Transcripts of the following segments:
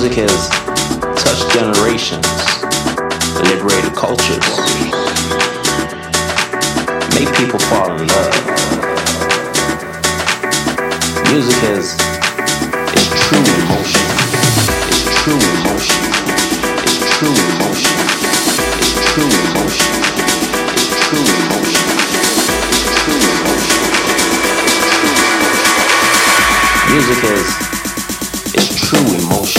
music has touched generations, liberated cultures, made people fall in love. Music is is true emotion. It's true emotion. It's true emotion. It's true emotion. It's true emotion. It's true emotion. Music is is true emotion.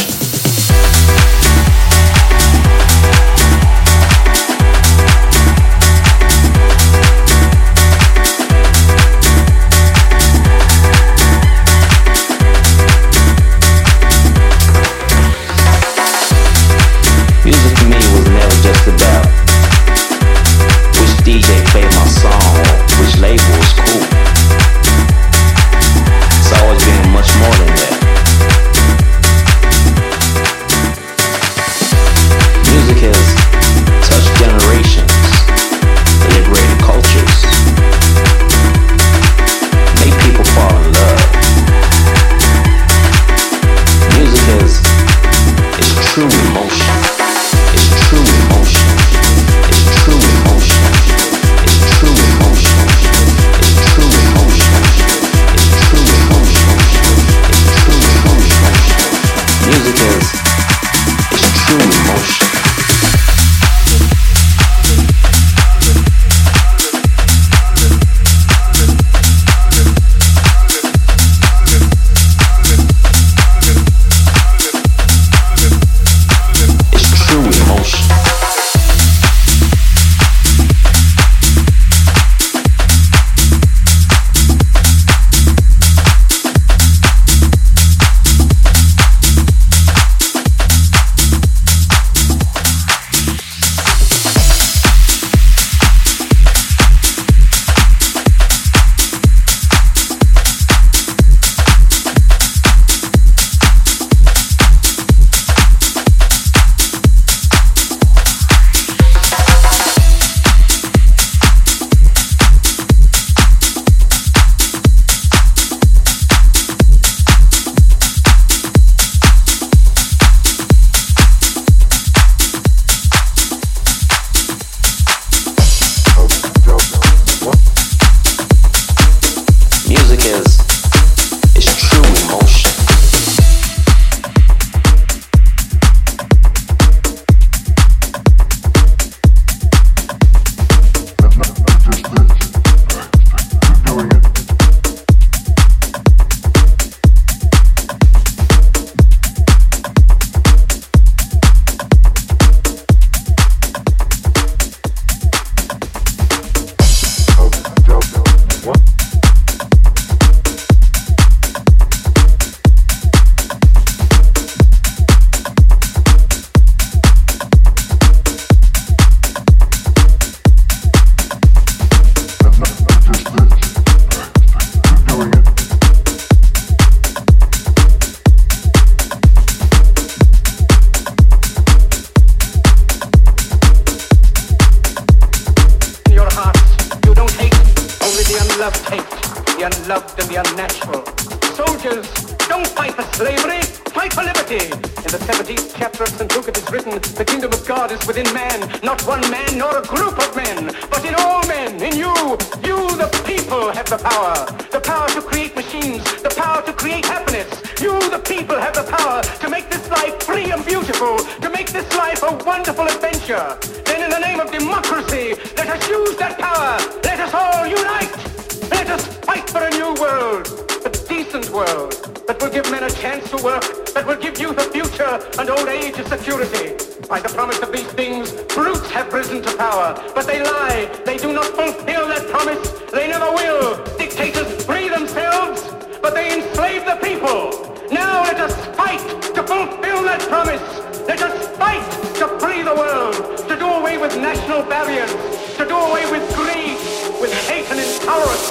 that promise. Let us fight to free the world, to do away with national barriers, to do away with greed, with hate and intolerance.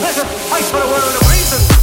Let us fight for a world of reason.